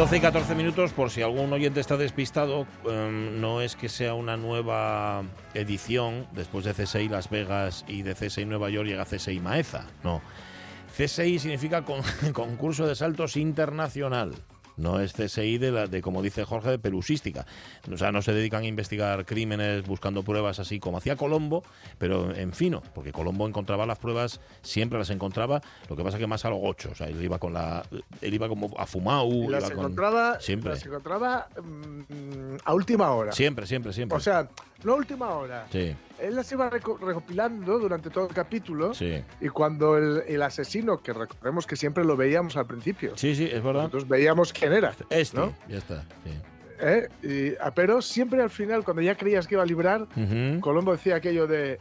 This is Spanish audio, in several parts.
12 y 14 minutos, por si algún oyente está despistado, em, no es que sea una nueva edición, después de CSI Las Vegas y de CSI Nueva York llega CSI Maeza, no. CSI significa con- concurso de saltos internacional. No es CSI de, la, de, como dice Jorge, de pelusística. O sea, no se dedican a investigar crímenes buscando pruebas así como hacía Colombo, pero en fino, porque Colombo encontraba las pruebas, siempre las encontraba, lo que pasa que más a los ocho. O sea, él iba con la. Él iba como a fumau. Las iba con- encontraba, Siempre. las encontraba mm, a última hora. Siempre, siempre, siempre. O sea, no a última hora. sí, Él las iba reco- recopilando durante todo el capítulo. sí. Y cuando el, el asesino, que recordemos que siempre lo veíamos al principio, Sí, sí, es verdad. nosotros veíamos quién era. Este, ¿no? ya está. sí. ¿eh? Y- ah, pero siempre al final, cuando ya creías que iba a librar. Colombo decía aquello de.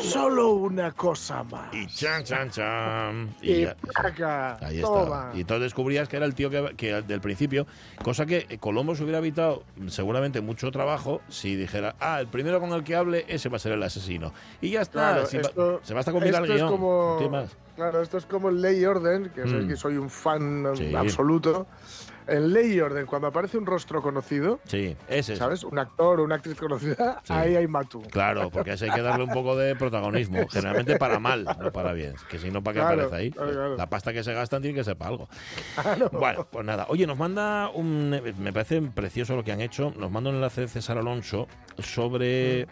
Solo una cosa más. Y chan, chan, chan. Y Y ya- placa, Ahí estaba. Y entonces descubrías que era el tío que, que del principio, cosa que Colombo se hubiera evitado seguramente mucho trabajo si dijera, ah, el primero con el que hable, ese va a ser el asesino. Y ya está, Claro, si va- esto- se basta con mirar el esto guion. como-. Claro, esto es como Ley y Orden, que Mm. soy un fan Sí. absoluto. En Ley y Orden, cuando aparece un rostro conocido, Sí, ese es. ¿sabes? Un actor o una actriz conocida, Sí. ahí hay Matu. Claro, porque a ese hay que darle un poco de protagonismo, generalmente para mal, no para bien. Que si no, ¿para qué Claro, aparece ahí? claro. La pasta que se gastan tiene que ser para algo. Bueno, pues nada. Oye, nos manda un. Me parece precioso lo que han hecho. Nos manda un enlace de César Alonso sobre.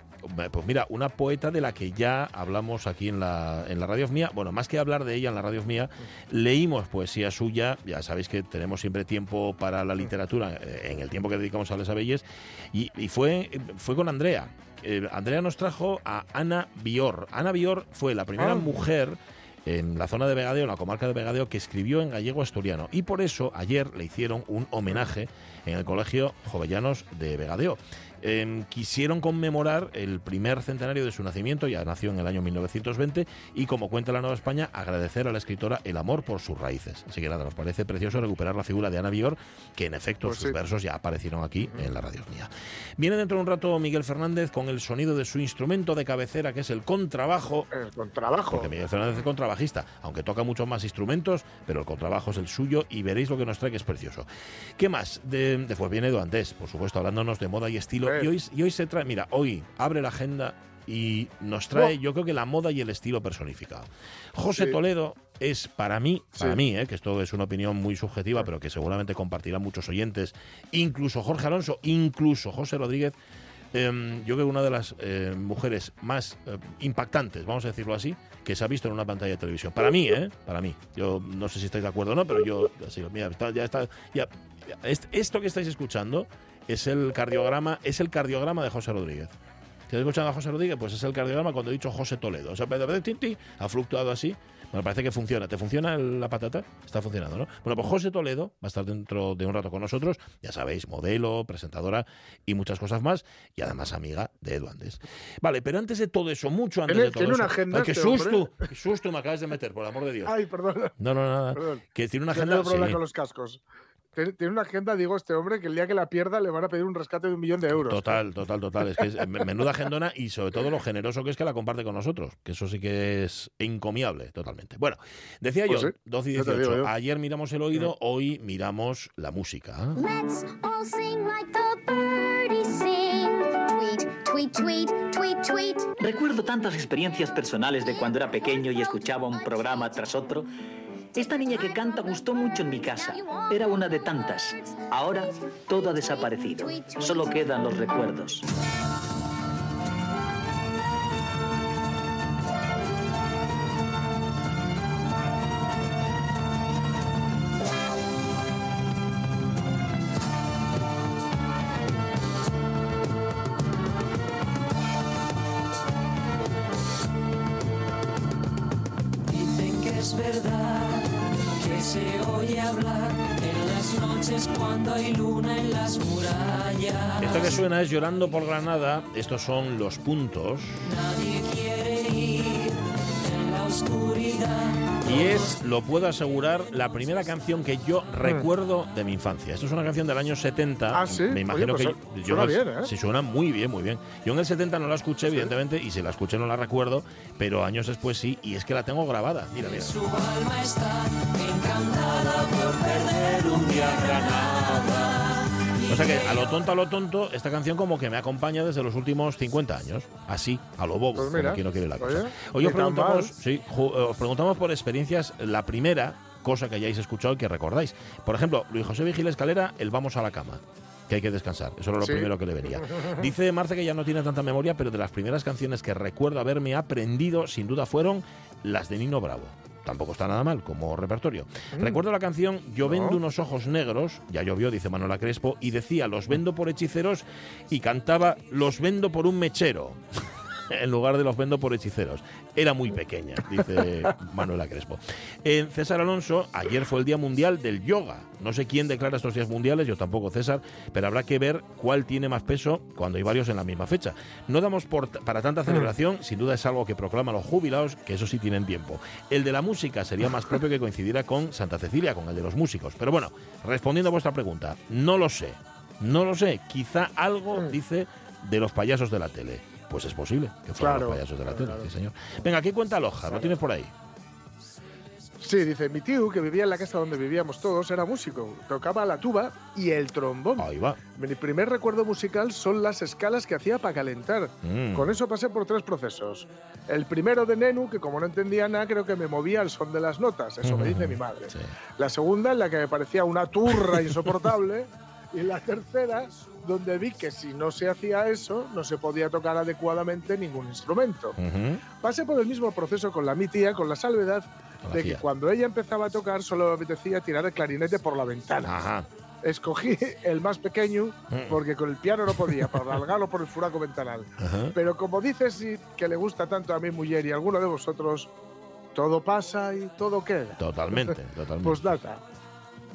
Pues mira, una poeta de la que ya hablamos aquí en la, en la radio mía. Bueno, más que hablar de ella en la radio mía, leímos poesía suya. Ya sabéis que tenemos siempre tiempo para la literatura eh, en el tiempo que dedicamos a Les Abelles. Y, y fue, fue con Andrea. Eh, Andrea nos trajo a Ana Bior. Ana Bior fue la primera Ah. mujer en la zona de Vegadeo, en la comarca de Vegadeo, que escribió en gallego asturiano. Y por eso ayer le hicieron un homenaje en el Colegio Jovellanos de Vegadeo. Em, quisieron conmemorar el primer centenario de su nacimiento, ya nació en el año 1920, y como cuenta la Nueva España, agradecer a la escritora el amor por sus raíces. Así que nada, nos parece precioso recuperar la figura de Ana Bior, que en efecto Pues sus sí. versos ya aparecieron aquí en la radio mía. Viene dentro de un rato Miguel Fernández con el sonido de su instrumento de cabecera, que es el contrabajo, Eh, con trabajo. porque Miguel Fernández es contrabajista, aunque toca muchos más instrumentos, pero el contrabajo es el suyo y veréis lo que nos trae que es precioso. ¿Qué más? De, después viene Edu Andés, por supuesto, hablándonos de moda y estilo. Y hoy, y hoy se trae, mira, hoy abre la agenda y nos trae, yo creo que la moda y el estilo personificado. José Sí. Toledo es para mí, para Sí. mí, eh, que esto es una opinión muy subjetiva, pero que seguramente compartirán muchos oyentes, incluso Jorge Alonso, incluso José Rodríguez, Em, yo creo que una de las eh, mujeres más eh, impactantes, vamos a decirlo así, que se ha visto en una pantalla de televisión. Para mí, ¿eh? Para mí. Yo no sé si estáis de acuerdo o no, pero yo, así, mira, ya está. Ya, esto que estáis escuchando es el cardiograma, es el cardiograma de José Rodríguez. ¿Estáis escuchando a José Rodríguez? Pues es el cardiograma cuando he dicho José Toledo. O sea, ha fluctuado así. Bueno, parece que funciona. ¿Te funciona la patata? Está funcionando, ¿no? Bueno, pues José Toledo va a estar dentro de un rato con nosotros. Ya sabéis, modelo, presentadora y muchas cosas más. Y además amiga de Edu Andes. Vale, pero antes de todo eso, mucho antes de todo tiene eso. una agenda Ay, ¡Qué este susto! ¡Qué susto me acabas de meter, por el amor de Dios! Ay, perdón. No, no, nada. perdón. Que tiene una Tengo agenda. problema sí. con los cascos. Tiene, una agenda, digo, este hombre, que el día que la pierda le van a pedir un rescate de un millón de euros. Total, total, total. Es que es eh, menuda agendona y sobre todo lo generoso que es que la comparte con nosotros, que eso sí que es encomiable totalmente. Bueno, decía Pues yo, sí, 12 y ya te 18. digo yo. Ayer miramos el oído, hoy miramos la música. Let's all sing like the birdies sing. Tweet, tweet, tweet, tweet, tweet. Recuerdo tantas experiencias personales de cuando era pequeño y escuchaba un programa tras otro. Esta niña que canta gustó mucho en mi casa. Era una de tantas. Ahora todo ha desaparecido. Solo quedan los recuerdos. Llorando por Granada. Estos son los puntos. Nadie quiere ir en la oscuridad. Y es, lo puedo asegurar, la primera canción que yo recuerdo de mi infancia. Esto es una canción del año 70. Mm. Ah, ¿sí? Me imagino Oye, que pues yo, suena yo- bien, ¿eh? Sí, suena muy bien, muy bien. Yo en el 70 no la escuché, evidentemente, y si la escuché no la recuerdo, pero años después sí, y es que la tengo grabada. Mira, mira. Su alma está encantada por perder un día Granada. O sea que a lo tonto, a lo tonto, esta canción como que me acompaña desde los últimos 50 años. Así, a lo bobo, Pues como mira, quien no quiere la cosa. Hoy os preguntamos, sí, eh, os preguntamos por experiencias, la primera cosa que hayáis escuchado y que recordáis. Por ejemplo, Luis José Vigil Escalera, el Vamos a la cama. Que hay que descansar. Eso era lo Sí. primero que le venía. Dice Marce que ya no tiene tanta memoria, pero de las primeras canciones que recuerdo haberme aprendido, sin duda, fueron las de Nino Bravo. Tampoco está nada mal como repertorio. Recuerdo la canción Yo vendo No. unos ojos negros, ya llovió, dice Manuela Crespo, y decía Los vendo por hechiceros y cantaba Los vendo por un mechero. en lugar de los vendo por hechiceros. Era muy pequeña, dice Manuela Crespo. En César Alonso, ayer fue el Día Mundial del Yoga. No sé quién declara estos días mundiales, yo tampoco César, pero habrá que ver cuál tiene más peso cuando hay varios en la misma fecha. No damos por para tanta celebración, sin duda es algo que proclaman los jubilados, que eso sí tienen tiempo. El de la música sería más propio que coincidiera con Santa Cecilia, con el de los músicos. Pero bueno, respondiendo a vuestra pregunta, no lo sé. No lo sé. Quizá algo dice de los payasos de la tele. Pues es posible que fueran Claro, los payasos de la claro, tele, claro. sí, señor. Venga, ¿qué cuenta Loja? ¿Lo tienes por ahí? Sí, dice, mi tío, que vivía en la casa donde vivíamos todos, era músico. Tocaba la tuba y el trombón. Ahí va. Mi primer recuerdo musical son las escalas que hacía para calentar. Mm. Con eso pasé por tres procesos. El primero de Nenu, que como no entendía nada, creo que me movía al son de las notas. Eso me dice mi madre. Sí. La segunda, en la que me parecía una turra insoportable. Y la tercera, donde vi que si no se hacía eso, no se podía tocar adecuadamente ningún instrumento. Pasé por el mismo proceso con la mi tía, con la salvedad la de que cuando ella empezaba a tocar solo me apetecía tirar el clarinete por la ventana. Ajá. Escogí el más pequeño Mm. porque con el piano no podía, para alargarlo por el furaco ventanal. Ajá. Pero como dices sí, que le gusta tanto a mi mujer y a alguno de vosotros, todo pasa y todo queda. Totalmente, totalmente. Pues data.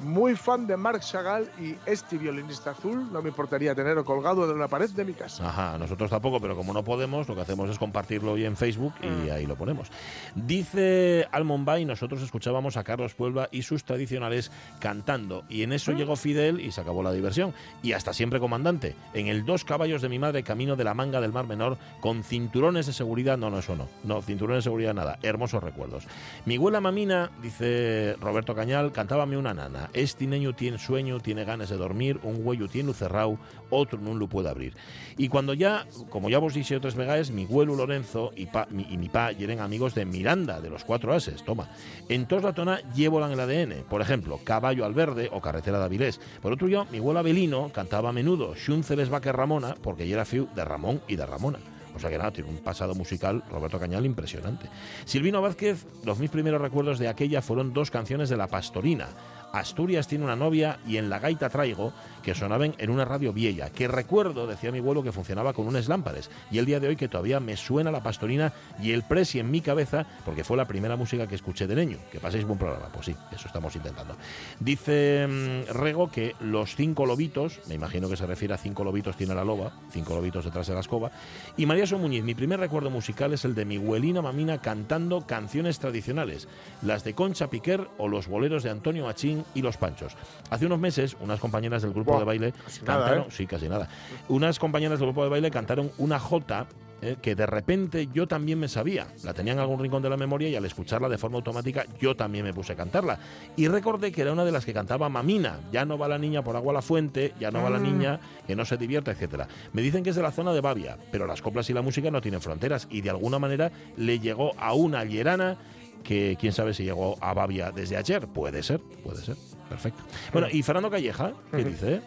Muy fan de Marc Chagall y este violinista azul, no me importaría tenerlo colgado en una pared de mi casa. Ajá, nosotros tampoco, pero como no podemos, lo que hacemos es compartirlo hoy en Facebook y Mm. ahí lo ponemos. Dice Almond Bay, nosotros escuchábamos a Carlos Puebla y sus tradicionales cantando, y en Mm. eso llegó Fidel y se acabó la diversión. Y hasta siempre comandante, en el Dos Caballos de mi madre, camino de la manga del Mar Menor, con cinturones de seguridad, no, no, eso no, no, cinturones de seguridad nada, hermosos recuerdos. Mi abuela mamina, dice Roberto Cañal, cantábame una nana. Este niño tiene sueño, tiene ganas de dormir, un huello tiene cerrado, otro no lo puede abrir. Y cuando ya, como ya vos dije otras veces, mi abuelo Lorenzo y, pa, mi, y mi pa eran amigos de Miranda, de los cuatro ases, toma. En toda la tona llevan el ADN, por ejemplo, Caballo al Verde o Carretera de Avilés. Por otro lado, mi abuelo Abelino cantaba a menudo Xunceles Vaque Ramona, porque ya era fiu de Ramón y de Ramona. O sea que nada, tiene un pasado musical, Roberto Cañal, impresionante. Silvino Vázquez, los mis primeros recuerdos de aquella fueron dos canciones de La Pastorina. Asturias tiene una novia y en La Gaita Traigo, que sonaban en una radio vieja, que recuerdo, decía mi abuelo, que funcionaba con unas lámparas. Y el día de hoy que todavía me suena La Pastorina y el Presi en mi cabeza, porque fue la primera música que escuché de niño. Que paséis buen programa. Pues sí, eso estamos intentando. Dice mm, Rego que los cinco lobitos, me imagino que se refiere a cinco lobitos tiene la loba, cinco lobitos detrás de la escoba. Y María So Muñiz, mi primer recuerdo musical es el de mi abuelina mamina cantando canciones tradicionales, las de Concha Piquer o los boleros de Antonio Machín y Los Panchos. Hace unos meses, unas compañeras del grupo de baile nada, cantaron, ¿eh? sí, casi nada. Unas compañeras del grupo de baile cantaron una jota eh, que de repente yo también me sabía. La tenía en algún rincón de la memoria y al escucharla de forma automática yo también me puse a cantarla. Y recordé que era una de las que cantaba Mamina. Ya no va la niña por agua a la fuente, ya no va la Mm. niña que no se divierte, etcétera. Me dicen que es de la zona de Bavia, pero las coplas y la música no tienen fronteras y de alguna manera le llegó a una llerana que quién sabe si llegó a Bavia desde ayer. Puede ser, puede ser. Perfecto. Bueno, y Fernando Calleja, ¿qué dice?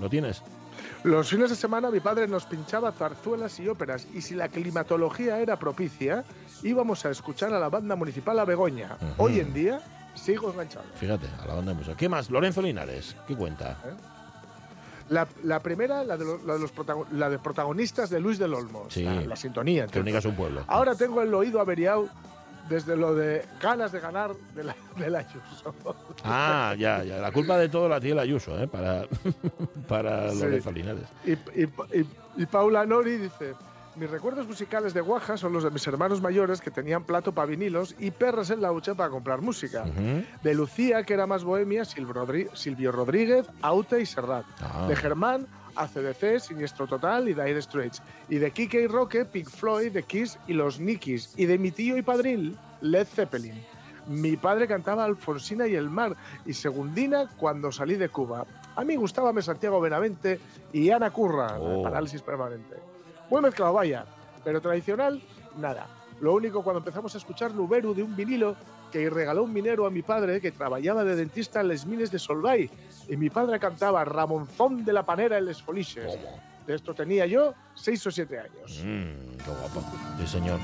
¿Lo tienes? Los fines de semana mi padre nos pinchaba zarzuelas y óperas y si la climatología era propicia, íbamos a escuchar a la banda municipal a Begoña. Hoy en día sigo enganchado. Fíjate, a la banda de música. ¿Qué más? Lorenzo Linares, ¿qué cuenta? La, la primera, la de, lo- la de los la de protagonistas de Luis del Olmo, Sí. la, la sintonía. entre Crónicas un pueblo. Ahora tengo el oído averiado desde lo de ganas de ganar de la, de la Ayuso. Ah, ya, ya. La culpa de todo la tiene el Ayuso, ¿eh? Para, para Sí. Lorenzo Linares. Y, y- y- y Paula Nori dice, mis recuerdos musicales de Guaja son los de mis hermanos mayores que tenían plato para vinilos y perras en la hucha para comprar música. De Lucía, que era más bohemia, Silvio Rodríguez, Aute y Serrat. Ah. De Germán, ACDC, Siniestro Total y Dire Straits. Y de Kike y Roque, Pink Floyd, The Kiss y los Nikis. Y de mi tío y padril, Led Zeppelin. Mi padre cantaba Alfonsina y el mar y Segundina cuando salí de Cuba. A mí gustábame Santiago Benavente y Ana Curra, Oh. parálisis permanente. Muy mezclado, vaya, pero tradicional, nada. Lo único cuando empezamos a escuchar Nuberu de un vinilo que regaló un minero a mi padre que trabajaba de dentista en les mines de Solvay y mi padre cantaba Ramonzón de la Panera en les Foliches. De esto tenía yo seis o siete años. Mm, qué guapo. Sí, señor.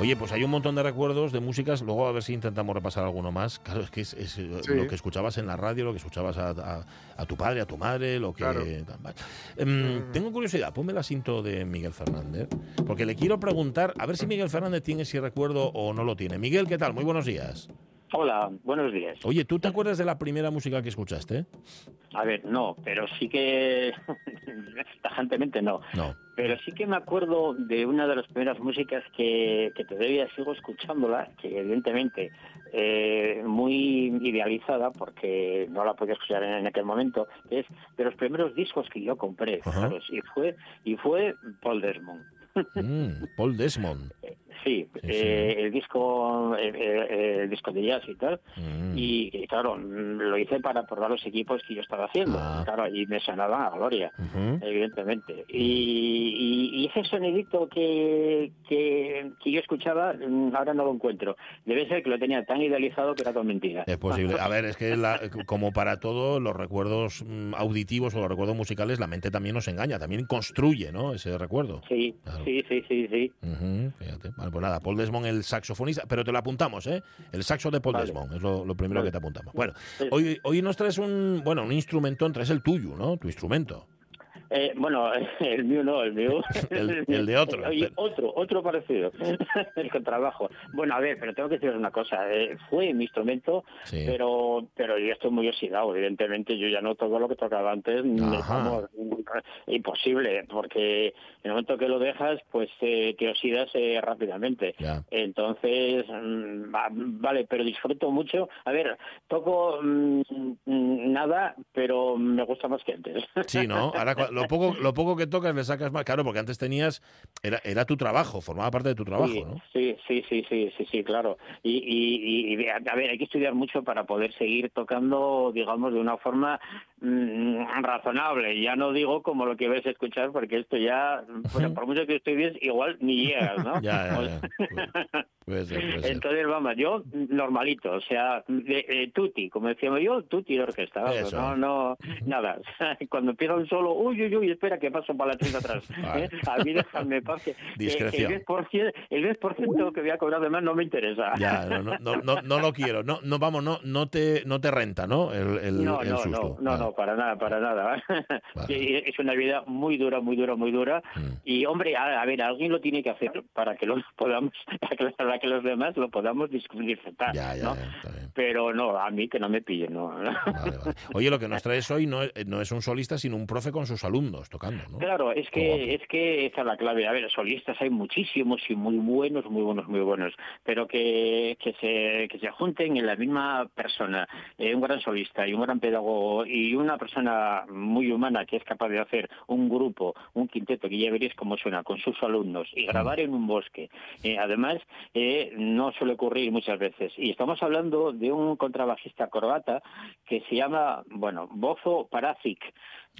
Oye, pues hay un montón de recuerdos de músicas. Luego a ver si intentamos repasar alguno más. Claro, es que es, es, eh, Sí. lo que escuchabas en la radio, lo que escuchabas a, a- a tu padre, a tu madre, lo que. Claro. Em, Mm. Tengo curiosidad, ponme el asinto de Miguel Fernández. Porque le quiero preguntar, a ver si Miguel Fernández tiene ese recuerdo o no lo tiene. Miguel, ¿qué tal? Muy buenos días. Hola, buenos días. Oye, ¿tú te acuerdas de la primera música que escuchaste? A ver, no, pero sí que tajantemente no. No. Pero sí que me acuerdo de una de las primeras músicas que, que todavía sigo escuchándola, que evidentemente eh, muy idealizada porque no la podía escuchar en, aquel momento, que es de los primeros discos que yo compré, fijaros, y fue y fue Paul Desmond. Mm, Paul Desmond. Sí, Sí, eh, el disco eh, eh, el disco de jazz y tal. Mm. Y, y, claro, mm, lo hice para probar los equipos que yo estaba haciendo. Ah. Claro, y me sonaban a gloria, evidentemente. Y, y- y ese sonidito que, que, que yo escuchaba, mm, ahora no lo encuentro. Debe ser que lo tenía tan idealizado que era todo mentira. Es posible. A ver, es que la- como para todo, los recuerdos mm, auditivos o los recuerdos musicales, la mente también nos engaña, también construye, ¿no? Ese recuerdo. Sí, Claro. sí, sí, sí, sí. Fíjate. Vale, pues nada, Paul Desmond, el saxofonista, pero te lo apuntamos, ¿eh? El saxo de Paul Vale. Desmond, es lo, lo primero Vale. que te apuntamos. Bueno, Sí. hoy, hoy nos traes un, bueno, un instrumento, traes el tuyo, ¿no? Tu instrumento. Eh, bueno, el mío no, el mío. El- el de otro. Oye, otro, otro parecido. el contrabajo. Bueno, a ver, pero tengo que decir una cosa. eh, fue mi instrumento, Sí. pero pero yo estoy muy oxidado. Evidentemente, yo ya no toco lo que tocaba antes. vamos, imposible, porque en el momento que lo dejas, pues eh, te oxidas eh, rápidamente. Ya. Entonces, mm, va- vale, pero disfruto mucho. A ver, toco mm, mm, nada, pero me gusta más que antes. Sí, ¿no? Ahora cua- lo poco, lo poco que tocas le sacas más. Claro, porque antes tenías. Era, era tu trabajo, formaba parte de tu trabajo, sí, ¿no? sí, sí, sí, sí, sí, sí, claro. Y, y, y, a ver, hay que estudiar mucho para poder seguir tocando, digamos, de una forma mm, razonable. Ya no digo como lo que ves escuchar, porque esto ya, pues, por mucho que estudies, igual ni llegas, ¿no? Ya, ya, ya. sea- Puede ser, puede ser. Entonces, vamos, yo normalito, o sea, de, de tutti, como decíamos yo, tutti de orquesta, vamos, no, no, nada. Cuando empieza un solo, uy, uy, uy, espera, que paso para la tienda atrás. Vale. ¿eh? A mí déjame paz. Discreción. El 10%, el 10% que voy a cobrar de más no me interesa. Ya, no, no, no, no, lo quiero. No, no, vamos, no, no te, no te renta, ¿no? El, el, No, el no, susto. no, no, Vale. no, para nada, para nada. Vale. Es una vida muy dura, muy dura, muy dura. Mm. Y hombre, a, a ver, alguien lo tiene que hacer para que lo podamos, para que, los demás lo podamos dis- disfrutar, Ya, ya, ¿no? ya. Pero no, a mí que no me pillen, no. Vale, vale. Oye, lo que nos traes hoy no es, no es un solista, sino un profe con sus alumnos tocando, ¿no? Claro, es que es que esa es la clave. A ver, solistas hay muchísimos y muy buenos, muy buenos, muy buenos, pero que, que se que se junten en la misma persona, eh, un gran solista y un gran pedagogo y una persona muy humana que es capaz de hacer un grupo, un quinteto que ya veréis cómo suena con sus alumnos y grabar en un bosque. Eh, además, eh, no suele ocurrir muchas veces. Y estamos hablando de un contrabajista croata que se llama, bueno, Bozo Paracic.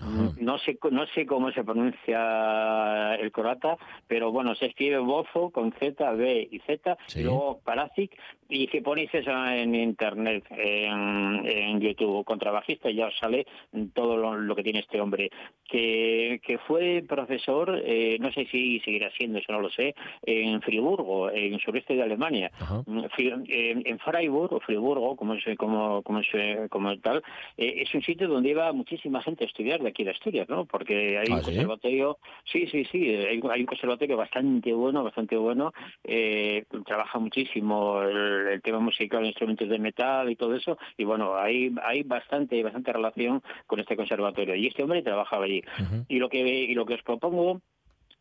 Ajá. No sé, no sé cómo se pronuncia el croata, pero bueno, se escribe Bozo con Z, B y Z, Sí. y luego Paracic, y si ponéis eso en internet, en, en YouTube, contrabajista, ya os sale todo lo, lo que tiene este hombre, que, que fue profesor, eh, no sé si seguirá siendo, eso no lo sé, en Friburgo, en el sureste de Alemania. Mm, Fri- En, en Freiburg, o Friburgo, como, como, como, se, como tal, eh, es un sitio donde iba muchísima gente a estudiar de aquí de Asturias, ¿no? Porque hay ¿Ah, un conservatorio, sí, sí, sí, hay, hay un conservatorio bastante bueno, bastante bueno, eh, trabaja muchísimo el, el tema musical, instrumentos de metal y todo eso, y bueno, hay, hay bastante, bastante relación con este conservatorio. Y este hombre trabajaba allí. Y lo que, y lo que os propongo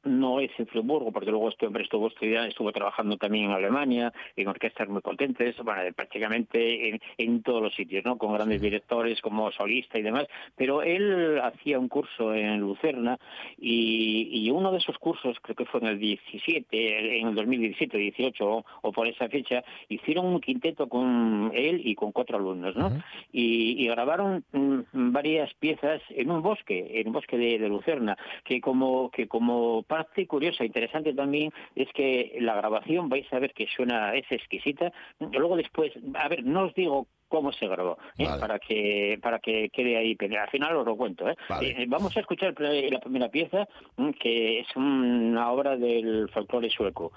no es en Friburgo, porque luego este hombre estuvo estudiando, estuvo trabajando también en Alemania, en orquestas muy potentes, bueno, prácticamente en, en todos los sitios, ¿no? Con grandes directores como solista y demás. Pero él hacía un curso en Lucerna y, y uno de esos cursos, creo que fue en el 17, en el 2017, 18 o, o por esa fecha, hicieron un quinteto con él y con cuatro alumnos, ¿no? Y, y grabaron mm, varias piezas en un bosque, en un bosque de, de Lucerna, que como que como parte curiosa, interesante también, es que la grabación vais a ver que suena, es exquisita. Luego después, a ver, no os digo cómo se grabó, ¿eh? Vale. para que para que quede ahí, pero al final os lo cuento. ¿eh? Vale. Eh, vamos a escuchar la primera pieza, mm, que es una obra del folclore sueco.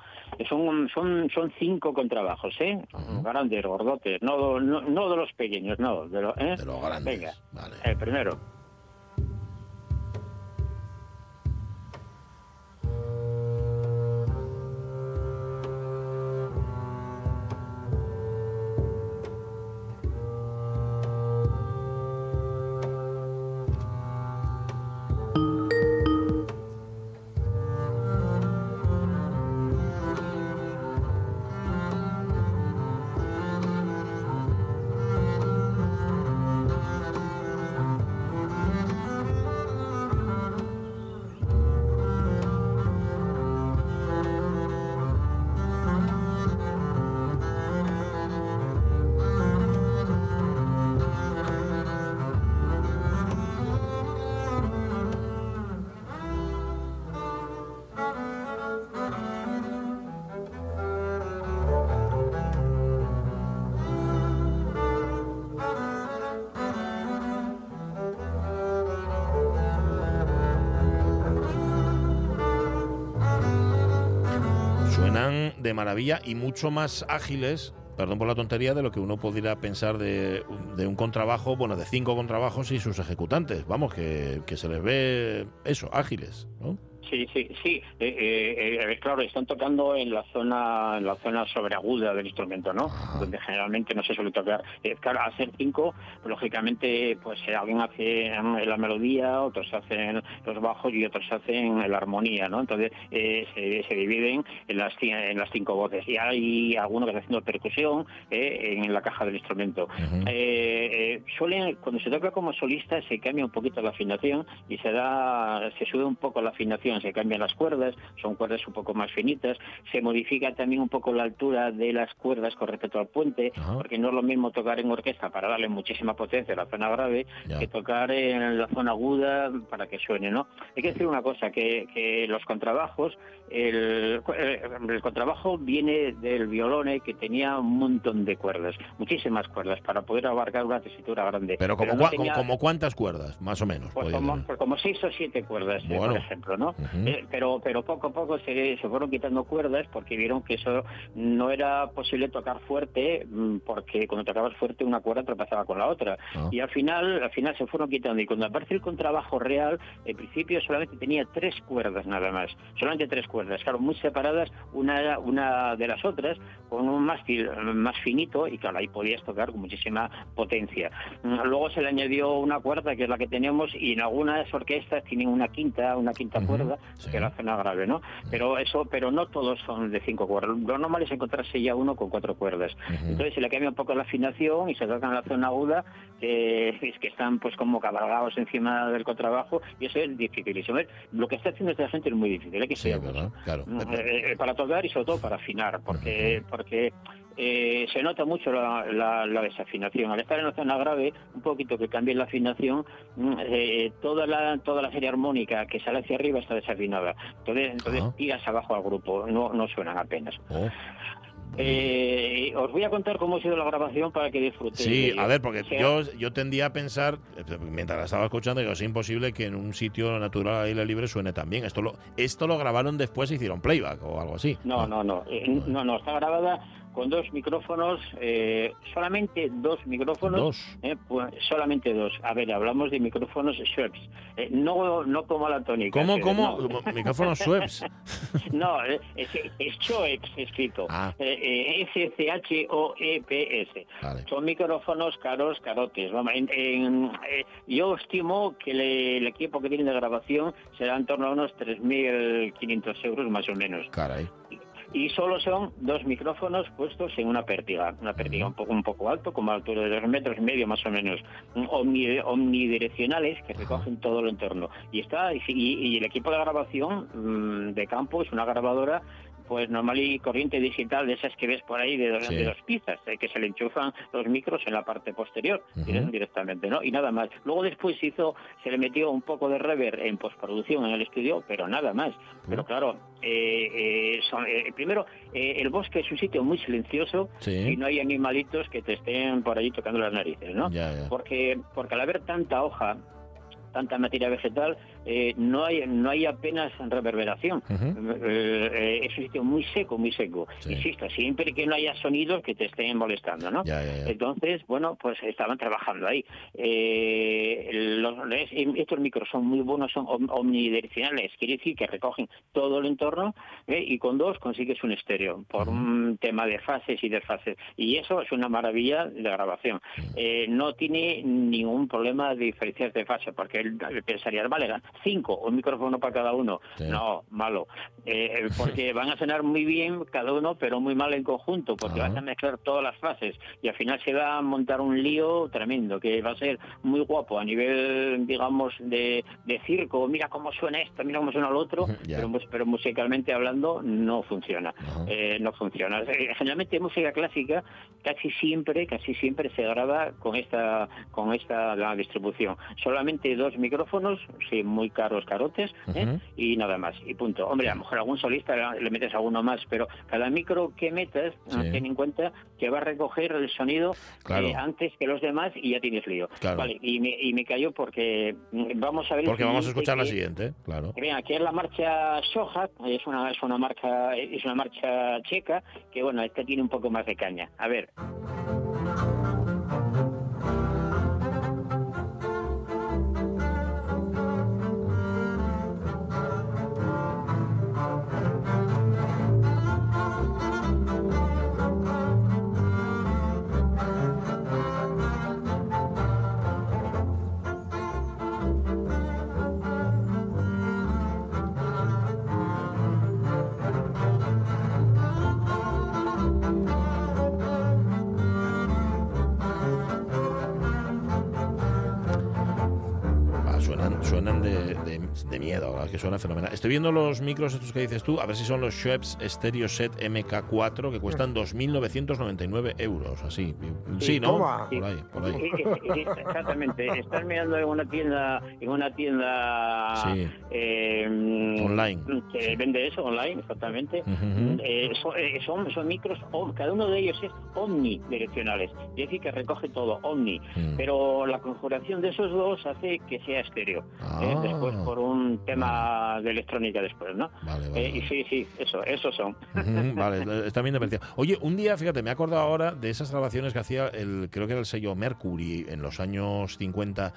Son, son, son cinco contrabajos, ¿eh? grandes, gordotes, no, no, no de los pequeños, no, de, los ¿eh? De los grandes. Venga, Vale. el primero. Maravilla y mucho más ágiles, perdón por la tontería, de lo que uno pudiera pensar de, de un contrabajo, bueno, de cinco contrabajos y sus ejecutantes. Vamos, que, que se les ve eso, ágiles, ¿no? Sí, sí, sí. Eh, eh, eh, claro, están tocando en la zona, en la zona sobreaguda del instrumento, ¿no? Ah. Donde generalmente no se suele tocar. Eh, claro, hacer cinco, lógicamente, pues eh, alguien hace la melodía, otros hacen los bajos y otros hacen la armonía, ¿no? Entonces eh, se, se dividen en las en las cinco voces y hay alguno que está haciendo percusión eh, en la caja del instrumento. Eh, eh, suelen, cuando se toca como solista se cambia un poquito la afinación y se da, se sube un poco la afinación, se cambian las cuerdas, son cuerdas un poco más finitas, se modifica también un poco la altura de las cuerdas con respecto al puente, Ajá. porque no es lo mismo tocar en orquesta para darle muchísima potencia a la zona grave Ya. que tocar en la zona aguda para que suene, ¿no? Hay que decir una cosa, que, que los contrabajos, el, eh, el contrabajo viene del violone que tenía un montón de cuerdas, muchísimas cuerdas para poder abarcar una tesitura grande. Pero como, no cua- tenía- como cuántas cuerdas, más o menos. pues como, pues como seis o siete cuerdas, eh, por ejemplo, ¿no? Eh, pero, pero poco a poco se, se fueron quitando cuerdas porque vieron que eso no era posible tocar fuerte mm, porque cuando tocabas fuerte una cuerda tropezaba con la otra. Ah. Y al final, al final se fueron quitando. Y cuando aparece el contrabajo real, en principio solamente tenía tres cuerdas nada más. Solamente tres cuerdas, claro, muy separadas una, una de las otras, con un mástil más finito y claro, ahí podías tocar con muchísima potencia. Mm, Luego se le añadió una cuerda, que es la que tenemos, y en algunas orquestas tienen una quinta, una quinta cuerda, sí. que la zona grave, ¿no? Pero eso, pero no todos son de cinco cuerdas. Lo normal es encontrarse ya uno con cuatro cuerdas. Entonces se le cambia un poco la afinación y se tocan la zona aguda, que es que están pues como cabalgados encima del contrabajo, y eso es dificilísimo. Lo que está haciendo esta gente es muy difícil, hay que Sí, ser ¿verdad? Claro. Eh, eh, para tocar y sobre todo para afinar, porque porque eh, se nota mucho la, la- la desafinación. Al estar en la zona grave, un poquito que cambie la afinación, mm, eh, toda la toda la serie armónica que sale hacia arriba está desafinada. Entonces, entonces Ajá. tiras abajo al grupo, no, no suenan apenas. Oh. Eh, os voy a contar cómo ha sido la grabación para que disfrutéis. Sí, a ver, porque yo, yo tendía a pensar, mientras la estaba escuchando, que es imposible que en un sitio natural al aire libre suene tan bien. Esto lo, esto lo grabaron después y hicieron playback o algo así. No, no, no. eh, no, no, está grabada con dos micrófonos, eh, solamente dos micrófonos, Dos. eh, pues, solamente dos. A ver, hablamos de micrófonos Schweppes, eh, no, no como la tónica. ¿Cómo, cómo? no. Micrófonos Schweppes. No, eh, es, es escrito. Ah. S-C-H-O-E-P-S. Vale. Son micrófonos caros, carotes. Vamos, en- en- yo estimo que le- el equipo que tiene de grabación será en torno a unos 3.500 euros más o menos. Caray. Y solo son dos micrófonos puestos en una pértiga. Una pértiga un poco, un poco alto, como a altura de dos metros y medio más o menos. Omni- omnidireccionales que recogen todo el entorno. Y está y, y el equipo de grabación mm, de campo es una grabadora pues normal y corriente digital de esas que ves por ahí de, dos- Sí. de dos piezas, eh, que se le enchufan los micros en la parte posterior dire- directamente, ¿no? Y nada más. Luego después se hizo, se le metió un poco de reverb en postproducción en el estudio, pero nada más. Pero claro, eh, eh, son- eh, primero, eh, el bosque es un sitio muy silencioso Sí. y no hay animalitos que te estén por allí tocando las narices, ¿no? Ya, ya. Porque, porque al haber tanta hoja, tanta materia vegetal, eh, no hay no hay apenas reverberación. Eh, eh, es un sitio muy seco, muy seco. Sí. Insisto, siempre que no haya sonidos que te estén molestando, ¿no? Ya, ya, ya. Entonces, bueno, pues estaban trabajando ahí. Eh, los, es- estos micros son muy buenos, son om- omnidireccionales, quiere decir que recogen todo el entorno ¿eh? y con dos consigues un estéreo por un tema de fases y desfases. Y eso es una maravilla de grabación. Eh, no tiene ningún problema de diferencias de fase, porque él pensaría, vale, cinco, un micrófono para cada uno. Sí. No, malo. Eh, porque van a sonar muy bien cada uno, pero muy mal en conjunto, porque Ajá. vas a mezclar todas las fases y al final se va a montar un lío tremendo, que va a ser muy guapo a nivel, digamos, de, de circo. Mira cómo suena esto, mira cómo suena lo otro, pero, pero musicalmente hablando no funciona. Eh, no funciona. Eh, Generalmente música clásica casi siempre, casi siempre se graba con esta, con esta la distribución. Solamente dos micrófonos, sí, muy caros, carotes, ¿eh? Y nada más, y punto. Hombre, a lo mejor algún solista le metes alguno más, pero cada micro que metas, Sí. ten en cuenta que va a recoger el sonido Claro. eh, antes que los demás y ya tienes lío. Claro. Vale, y me, y me callo porque vamos a ver. Porque vamos a escuchar la que- siguiente, claro. que Mira, aquí es la marcha Soja, es una es una marca es una marcha checa que bueno, esta tiene un poco más de caña. A ver. De- de miedo, verdad que suena fenomenal. Estoy viendo los micros estos que dices tú, a ver si son los Schweppes Stereo Set MK4 que cuestan 2.999 euros, así. Sí, ¿no? Toma. Por ahí, por ahí. Exactamente, estás mirando en una tienda en una tienda Sí. eh, Online. que Sí. vende eso online, exactamente. Eh, son, eh, son, son micros, om- cada uno de ellos es omnidireccionales, es decir, que recoge todo, omni. Mm. Pero la conjuración de esos dos hace que sea estéreo. eh, Ah. después por un tema de electrónica después, ¿no? Vale, vale, Eh, y vale. sí, sí, eso, esos son. Ujú, Vale, eh, está bien. Oye, un día, fíjate, me he acordado ahora de esas grabaciones que hacía el, creo que era el sello Mercury en los años 50,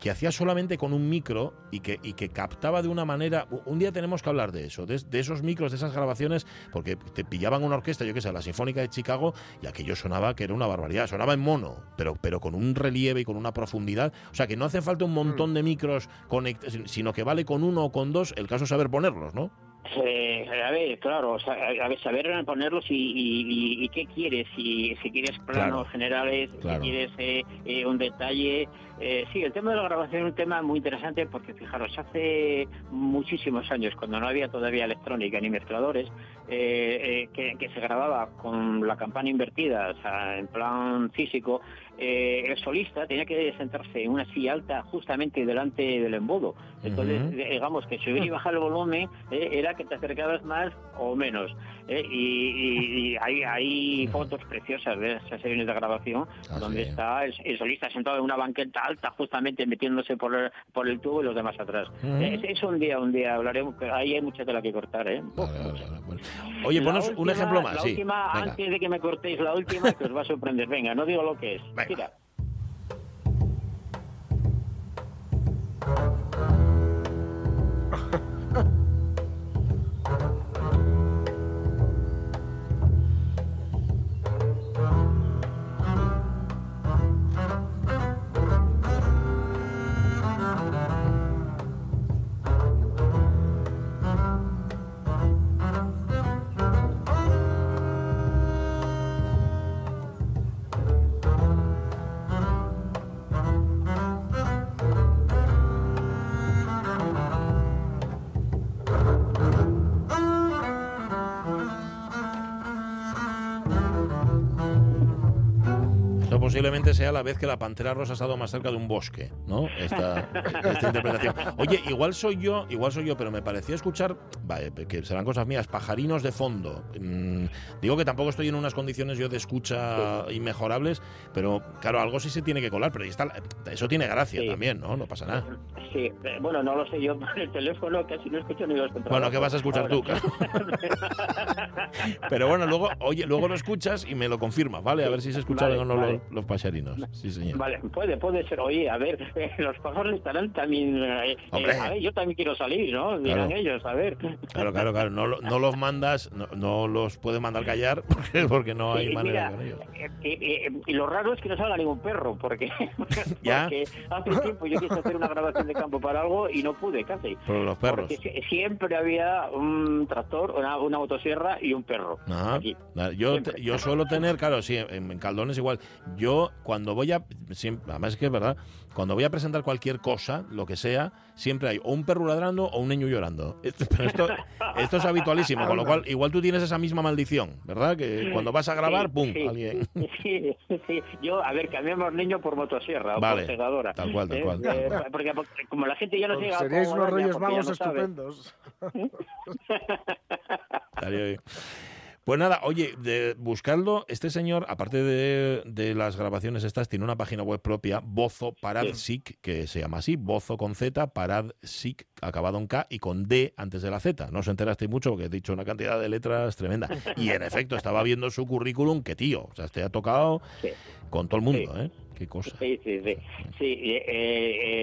que hacía solamente con un micro y que, y que captaba de una manera. Un día tenemos que hablar de eso, de, de esos micros, de esas grabaciones, porque te pillaban una orquesta, yo qué sé, la Sinfónica de Chicago, y aquello sonaba que era una barbaridad, sonaba en mono, pero, pero con un relieve y con una profundidad. O sea, que no hace falta un montón de micros sino que vale con uno o con dos, el caso es saber ponerlos, ¿no? Eh, a ver, claro, o sea, a ver, saber ponerlos y, y- y- y qué quieres, si, si quieres planos Claro, generales, claro. si quieres eh, eh, un detalle. Sí, el tema de la grabación es un tema muy interesante porque, fijaros, hace muchísimos años, cuando no había todavía electrónica ni mezcladores, que, que se grababa con la campana invertida, o sea, en plan físico, eh, el solista tenía que sentarse en una silla alta justamente delante del embudo. Entonces, Ujú. digamos que subir y bajar el volumen eh, era que te acercabas más o menos. eh, y, y- y hay, hay fotos preciosas de esas sesiones de grabación Ah, donde sí. está el, el solista sentado en una banqueta alta, justamente metiéndose por el, por el tubo y los demás atrás. Eh, es, es un día, un día hablaremos, pero ahí hay mucha tela que cortar. ¿eh? Vale, vale, vale. Oye, ponos un ejemplo más, La sí. última, Venga. antes de que me cortéis, la última que os va a sorprender. Venga, no digo lo que es. Venga. Mira. Sea la vez que la pantera rosa ha estado más cerca de un bosque, ¿no? Esta, esta interpretación. Oye, igual soy yo, igual soy yo, pero me parecía escuchar, vale, que serán cosas mías, pajarinos de fondo. Mm, digo que tampoco estoy en unas condiciones yo de escucha inmejorables, pero claro, algo sí se tiene que colar, pero ahí está, eso tiene gracia Sí. también, ¿no? No pasa nada. Sí, eh, bueno, no lo sé yo por el teléfono, casi no escucho ni los contrabajos. Bueno, ¿qué vas a escuchar tú? Ahora. Pero bueno, luego, oye, luego lo escuchas y me lo confirmas, ¿vale? A ver si se escuchan Vale, o no vale. los, los pajarinos. Sí, señor. Vale, puede, puede ser. Oye, a ver, eh, los pájaros estarán también. eh, eh, Hombre. a ver, yo también quiero salir, ¿no? Dirán Claro. ellos, a ver. Claro, claro, claro. No, no los mandas, no, no los puedes mandar callar porque, porque no hay manera mira, con ellos. eh, eh, eh, y lo raro es que no salga ningún perro, porque, Ya. porque hace tiempo yo quise hacer una grabación de campo para algo y no pude casi. Por los perros. Porque sie- siempre había un tractor, una, una motosierra y un perro. Ajá. aquí. Yo, Siempre. yo suelo tener, claro, sí, en, en Caldones igual. Yo cuando voy a, siempre, además es que es verdad, cuando voy a presentar cualquier cosa, lo que sea, siempre hay o un perro ladrando o un niño llorando. Esto, pero esto, esto es habitualísimo, con lo cual igual tú tienes esa misma maldición, ¿verdad? Que cuando vas a grabar, Sí, ¡pum! sí, alguien. Sí, sí. Yo, a ver, cambiamos niño por motosierra o por segadora. tal cual, tal cual. Eh, porque, porque como la gente ya no llega a Seríais unos Reyes Magos estupendos. Estaría bien. Pues nada, oye, de buscarlo, este señor, aparte de, de las grabaciones estas, tiene una página web propia, Bozo Paradsic, que se llama así, Bozo con Z, Paradsic, acabado en K y con D antes de la Z. No os enterasteis mucho porque he dicho una cantidad de letras tremenda. Y en efecto, estaba viendo su currículum, que tío, o sea, te ha tocado Sí. con todo el mundo, ¿eh? Qué cosa. Sí, sí, sí. Sí, eh,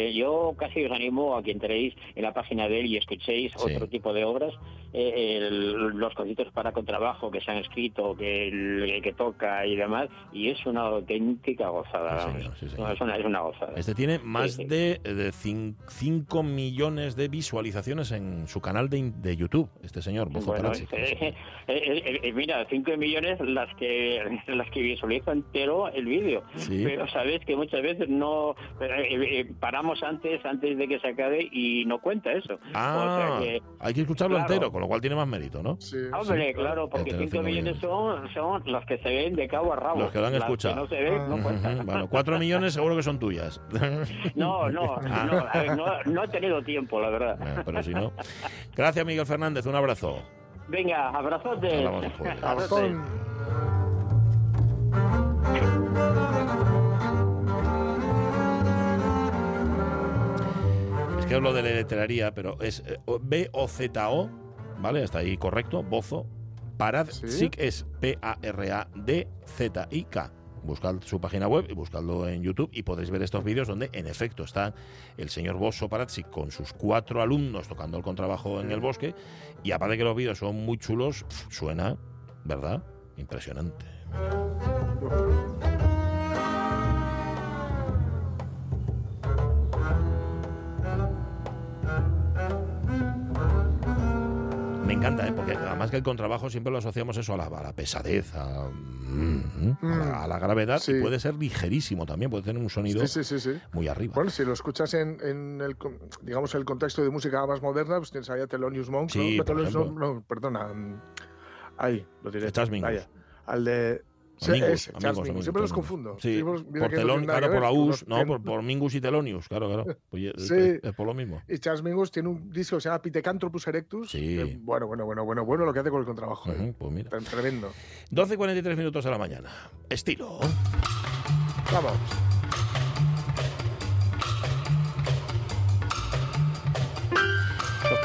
eh, yo casi os animo a que entréis en la página de él y escuchéis otro tipo de obras, el- los conciertos para contrabajo que se han escrito, que el que toca y demás, y es una auténtica gozada. Sí, vamos. señor, sí, No, señor. es, una, es una gozada. Este tiene más Sí, de 5 millones de visualizaciones en su canal de, de YouTube, este señor, Bozo Bueno, eh, eh, eh, eh, mira, 5 millones las que las que visualizo entero el vídeo. Pero sabes que muchas veces no eh, eh, paramos antes antes de que se acabe y no cuenta eso. Ah, O sea que, hay que escucharlo claro. entero, con lo cual tiene más mérito, ¿no? Sí, hombre, sí, claro, porque Tener 5 cinco millones son, son las que se ven de cabo a rabo. Los que lo han escuchado. no se ven, no Ah. cuentan. Bueno, 4 millones seguro que son tuyas. No, no, Ah. no, a ver, no, no he tenido tiempo, la verdad. Bueno, pero si no. Gracias, Miguel Fernández. Un abrazo. Venga. Abrazotes. Abrazón. Es que hablo de la letraría, pero es eh, o- B-O-Z-O, ¿vale? Está ahí correcto, Bozo. Parad Sí. Sic es P-A-R-A-D-Z-I-K. Buscad su página web y buscadlo en YouTube y podréis ver estos vídeos donde en efecto está el señor Bosso Parazzi con sus cuatro alumnos tocando el contrabajo en el bosque y aparte que los vídeos son muy chulos, suena, ¿verdad? Impresionante. Encanta, ¿eh? porque además que el contrabajo siempre lo asociamos eso a la, a la pesadez, a, mm, a la, a la gravedad, Sí. y puede ser ligerísimo también, puede tener un sonido Sí, sí, muy arriba. Bueno, si lo escuchas en, en el, digamos, el contexto de música más moderna, pues tienes ahí a Thelonious Monk. Sí, ¿no? por Thelonious. Monk, no, perdona. mm, Ahí, lo diré. Vaya, Al de... Sí, Mingus, amigos, amigos. Siempre los confundo. Sí, por telón, claro, por unos no, por, por Mingus y Telonius, claro, claro. Pues, es- Sí. es, es por lo mismo. Y Chas Mingus tiene un disco que se llama Pithecanthropus erectus. Sí. que, bueno, bueno, bueno, bueno, bueno lo que hace con el contrabajo. eh. Ujú, pues mira. Tre- Tremendo. 12 y 43 minutos de la mañana. Estilo. Vamos.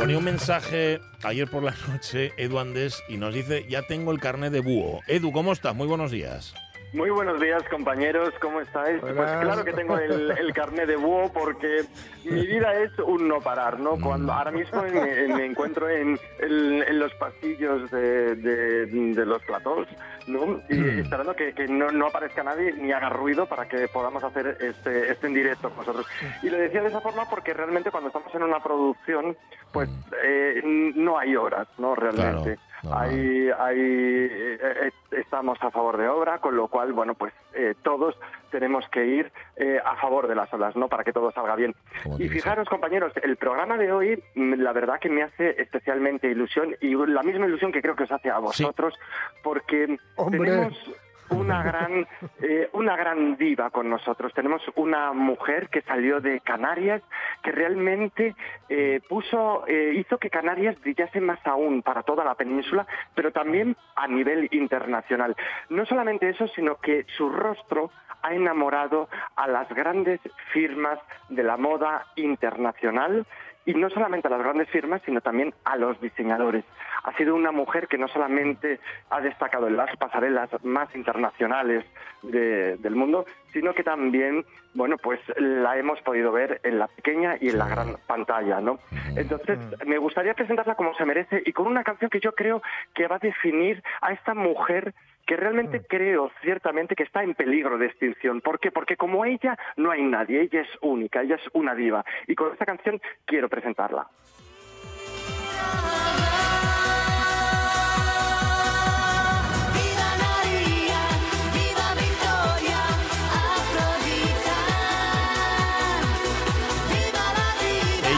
Ponía un mensaje ayer por la noche Edu Andés y nos dice, ya tengo el carnet de búho. Edu, ¿cómo estás? Muy buenos días. Muy buenos días, compañeros. ¿Cómo estáis? Pues Buenas. claro que tengo el, el carnet de búho porque mi vida es un no parar, ¿no? Cuando ahora mismo me, me encuentro en, en- en los pasillos de, de- de los platós, ¿no? Y esperando que, que no, no aparezca nadie ni haga ruido para que podamos hacer este, este en directo con vosotros. Y lo decía de esa forma porque realmente cuando estamos en una producción, pues eh, no hay horas, ¿no? Realmente. Claro, hay, eh, eh, estamos a favor de obra, con lo cual, bueno, pues eh, todos tenemos que ir eh, a favor de las olas, ¿no? Para que todo salga bien. Y fijaros, compañeros, el programa de hoy, mm, la verdad que me hace especialmente ilusión y la misma ilusión que creo que os hace a vosotros, porque Hombre. tenemos una gran, eh, una gran diva con nosotros. Tenemos una mujer que salió de Canarias, que realmente eh, puso, eh, hizo que Canarias brillase más aún para toda la península, pero también a nivel internacional. No solamente eso, sino que su rostro ha enamorado a las grandes firmas de la moda internacional y no solamente a las grandes firmas, sino también a los diseñadores. Ha sido una mujer que no solamente ha destacado en las pasarelas más internacionales de- del mundo, sino que también, bueno, pues la hemos podido ver en la pequeña y en la gran pantalla, ¿no? Entonces, me gustaría presentarla como se merece y con una canción que yo creo que va a definir a esta mujer que realmente creo ciertamente que está en peligro de extinción. ¿Por qué? Porque como ella no hay nadie, ella es única, ella es una diva. Y con esta canción quiero presentarla.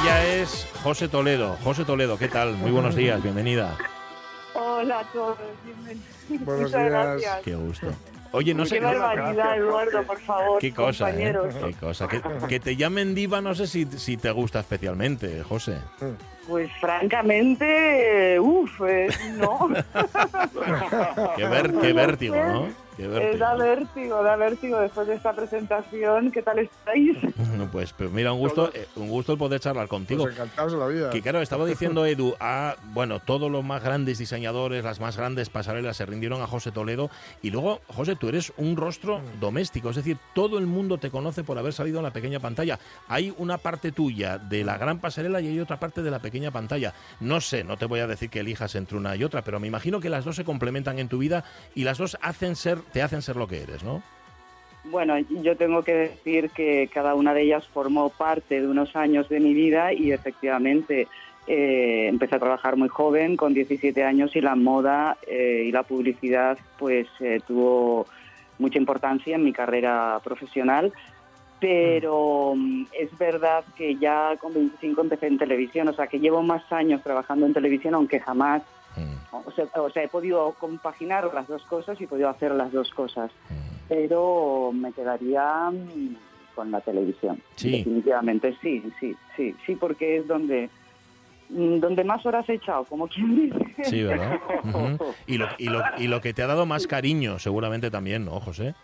Ella es José Toledo. José Toledo, ¿qué tal? Muy buenos días, bienvenida. Hola a todos. Buenos Muchas días. gracias. Qué gusto. Oye, no sé... Qué barbaridad, Eduardo, por favor, Qué cosa, ¿eh? Qué cosa. Que, que te llamen diva no sé si, si te gusta especialmente, José. Pues francamente, uff, no. Qué, ver- qué vértigo, ¿no? Qué Eh, da vértigo, da vértigo después de esta presentación. ¿Qué tal estáis? Bueno, pues, pues mira, un gusto, eh, un gusto el poder charlar contigo. Pues encantados de la vida. Que claro, estaba diciendo Edu, a, bueno, todos los más grandes diseñadores, las más grandes pasarelas se rindieron a José Toledo. Y luego, José, tú eres un rostro doméstico, es decir, todo el mundo te conoce por haber salido en la pequeña pantalla. Hay una parte tuya de la gran pasarela y hay otra parte de la pequeña pantalla. No sé, no te voy a decir que elijas entre una y otra, pero me imagino que las dos se complementan en tu vida y las dos hacen ser, te hacen ser lo que eres, ¿no? Bueno, yo tengo que decir que cada una de ellas formó parte de unos años de mi vida y efectivamente eh, empecé a trabajar muy joven, con 17 años, y la moda eh, y la publicidad pues eh, tuvo mucha importancia en mi carrera profesional. Pero mm, es verdad que ya con 25 empecé en televisión, o sea que llevo más años trabajando en televisión, aunque jamás Mm, o sea, o sea, he podido compaginar las dos cosas y he podido hacer las dos cosas, mm. pero me quedaría mm, con la televisión. Sí. Definitivamente, sí, sí, sí, sí, porque es donde mm, donde más horas he echado, como quien dice. Sí, ¿verdad? Y, lo, y, lo, y lo que te ha dado más cariño, seguramente también, ¿no, José?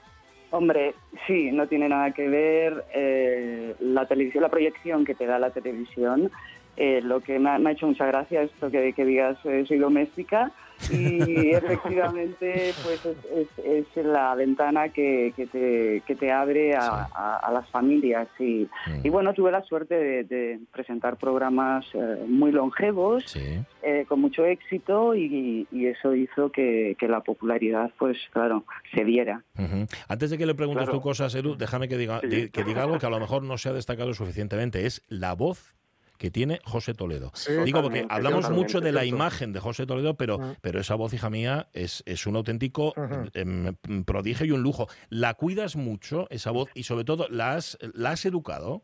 Hombre, sí, no tiene nada que ver eh, la televisión, la proyección que te da la televisión. Eh, lo que me ha, me ha hecho mucha gracia esto que, que digas eh, soy doméstica y efectivamente pues es, es- es la ventana que, que te, que te abre a, Sí. a- a las familias y, Mm. y bueno tuve la suerte de, de presentar programas eh, muy longevos Sí. eh, con mucho éxito y, y eso hizo que, que la popularidad pues claro se viera Ujú. Antes de que le preguntes Claro. tú cosas, Edu, déjame que diga, Sí. que diga algo que a lo mejor no se ha destacado suficientemente. Es la voz que tiene José Toledo. Sí, Digo, porque hablamos totalmente, mucho de la cierto. imagen de José Toledo, pero, pero esa voz, hija mía, es, es un auténtico em, prodigio y un lujo. ¿La cuidas mucho, esa voz, y sobre todo, la has, la has educado?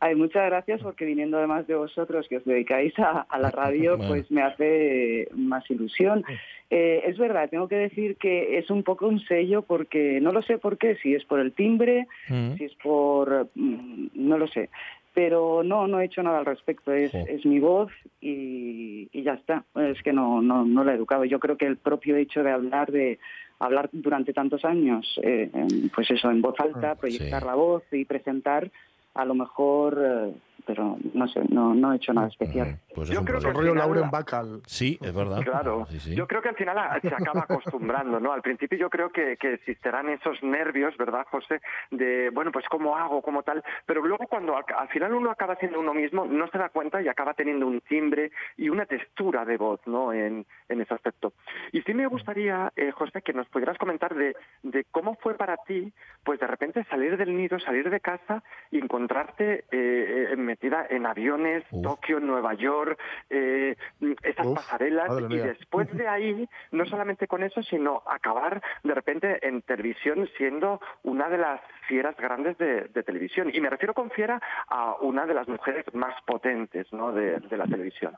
Ay, muchas gracias porque viniendo además de vosotros que os dedicáis a, a la radio, Bueno. pues me hace más ilusión. Eh, es verdad, tengo que decir que es un poco un sello porque no lo sé por qué, si es por el timbre, Mm. si es por... mm, no lo sé. Pero no, no he hecho nada al respecto, es, es mi voz y, y ya está. Es que no, no, no la he educado. Yo creo que el propio hecho de hablar de hablar durante tantos años, eh, pues eso, en voz alta, proyectar Sí. la voz y presentar, a lo mejor eh, pero no sé, no, no he hecho nada especial. Pues es Yo creo que problema. al Rollo Lauren la- Bacall. Sí, es verdad. Claro, Sí, sí. yo creo que al final se acaba acostumbrando, ¿no? Al principio yo creo que, que existirán esos nervios, ¿verdad, José? De, bueno, pues cómo hago, cómo tal, pero luego cuando al, al final uno acaba siendo uno mismo, no se da cuenta y acaba teniendo un timbre y una textura de voz, ¿no? En, en ese aspecto. Y sí me gustaría, eh, José, que nos pudieras comentar de, de cómo fue para ti, pues de repente salir del nido, salir de casa y encontrarte eh, eh, metida en aviones, Uf. Tokio, Nueva York, eh, esas Uf, pasarelas y mía. después de ahí, no solamente con eso, sino acabar de repente en televisión siendo una de las fieras grandes de, de televisión. Y me refiero con fiera a una de las mujeres más potentes ¿no? de, de la televisión.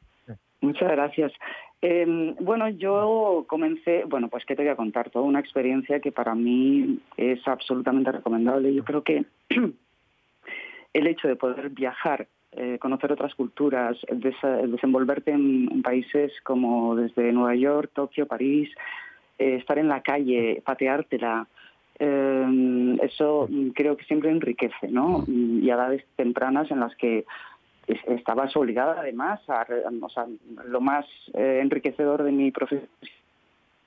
Muchas gracias. Eh, bueno, yo comencé, bueno, pues qué te voy a contar, toda una experiencia que para mí es absolutamente recomendable. Yo creo que el hecho de poder viajar, eh, conocer otras culturas, el desa- el desenvolverte en, en países como desde Nueva York, Tokio, París, eh, estar en la calle, pateártela, eh, eso mm, creo que siempre enriquece, ¿no? Y a edades tempranas en las que es- estabas obligada además a, o sea, lo más eh, enriquecedor de mi profesión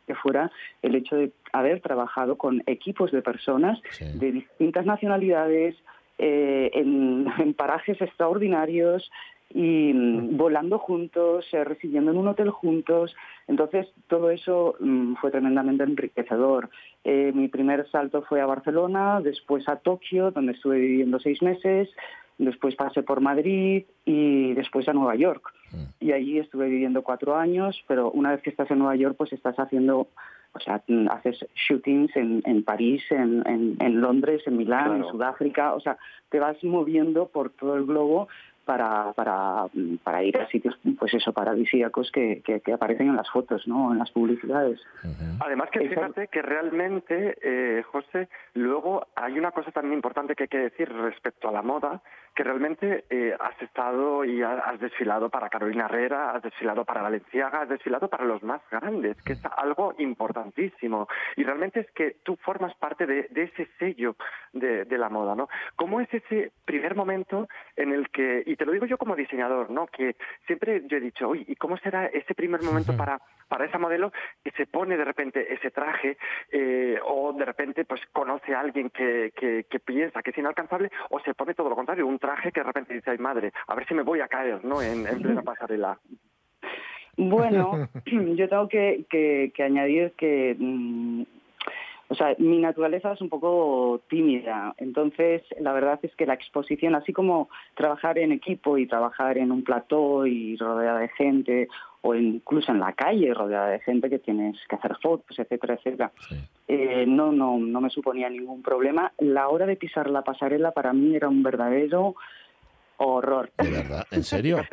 que fuera el hecho de haber trabajado con equipos de personas Sí. de distintas nacionalidades eh, en, en parajes extraordinarios y mm, volando juntos, eh, residiendo en un hotel juntos. Entonces, todo eso mm, fue tremendamente enriquecedor. Eh, mi primer salto fue a Barcelona, después a Tokio, donde estuve viviendo seis meses, después pasé por Madrid y después a Nueva York. Y allí estuve viviendo cuatro años, pero una vez que estás en Nueva York, pues estás haciendo, o sea, mm, haces shootings en, en París, en, en- en Londres, en Milán, en. Sudáfrica, o sea, te vas moviendo por todo el globo para, para, mm, para ir a sitios, pues eso, paradisíacos que, que, que aparecen en las fotos, ¿no? En las publicidades. Además que fíjate que realmente, eh, José, luego hay una cosa también importante que hay que decir respecto a la moda, que realmente eh, has estado y ha- has desfilado para Carolina Herrera, has desfilado para Valenciaga, has desfilado para los más grandes, que es algo importantísimo. Y realmente es que tú formas parte de, de ese sello de, de la moda, ¿no? ¿Cómo es ese primer momento en el que, y te lo digo yo como diseñador, ¿no? Que siempre yo he dicho, oye, ¿y cómo será ese primer momento para, para esa modelo que se pone de repente ese traje eh, o de repente pues conoce a alguien que, que, que piensa que es inalcanzable o se pone todo lo contrario, un traje que de repente dice, ay madre, a ver si me voy a caer, ¿no? En, en plena pasarela. Bueno, yo tengo que, que- que añadir que, mm, o sea, mi naturaleza es un poco tímida, entonces la verdad es que la exposición, así como trabajar en equipo y trabajar en un plató y rodeada de gente, o incluso en la calle rodeada de gente que tienes que hacer fotos, etcétera, etcétera, eh, no, no, no me suponía ningún problema. La hora de pisar la pasarela para mí era un verdadero horror. ¿De verdad? ¿En serio?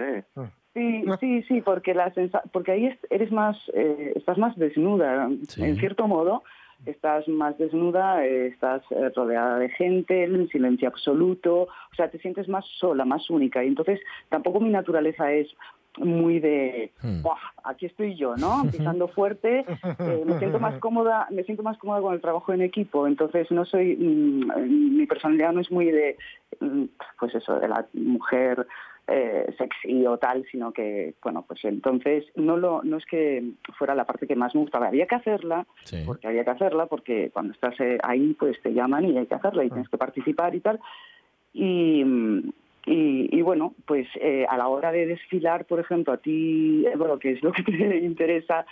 Sí, sí, sí, porque la sensa- porque ahí es- eres más, eh, estás más desnuda, en cierto modo, estás más desnuda, eh, estás eh, rodeada de gente, en silencio absoluto, o sea, te sientes más sola, más única, y entonces tampoco mi naturaleza es muy de "Buah, aquí estoy yo no pisando fuerte eh, me siento más cómoda me siento más cómoda con el trabajo en equipo. Entonces no soy mm, mi personalidad no es muy de mm, pues eso de la mujer eh, sexy o tal, sino que, bueno, pues entonces no lo no es que fuera la parte que más me gustaba, había que hacerla, porque había que hacerla, porque cuando estás eh, ahí pues te llaman y hay que hacerla y tienes que participar y tal. Y, mm, y, y bueno, pues eh, a la hora de desfilar, por ejemplo, a ti, bueno, que es lo que te interesa,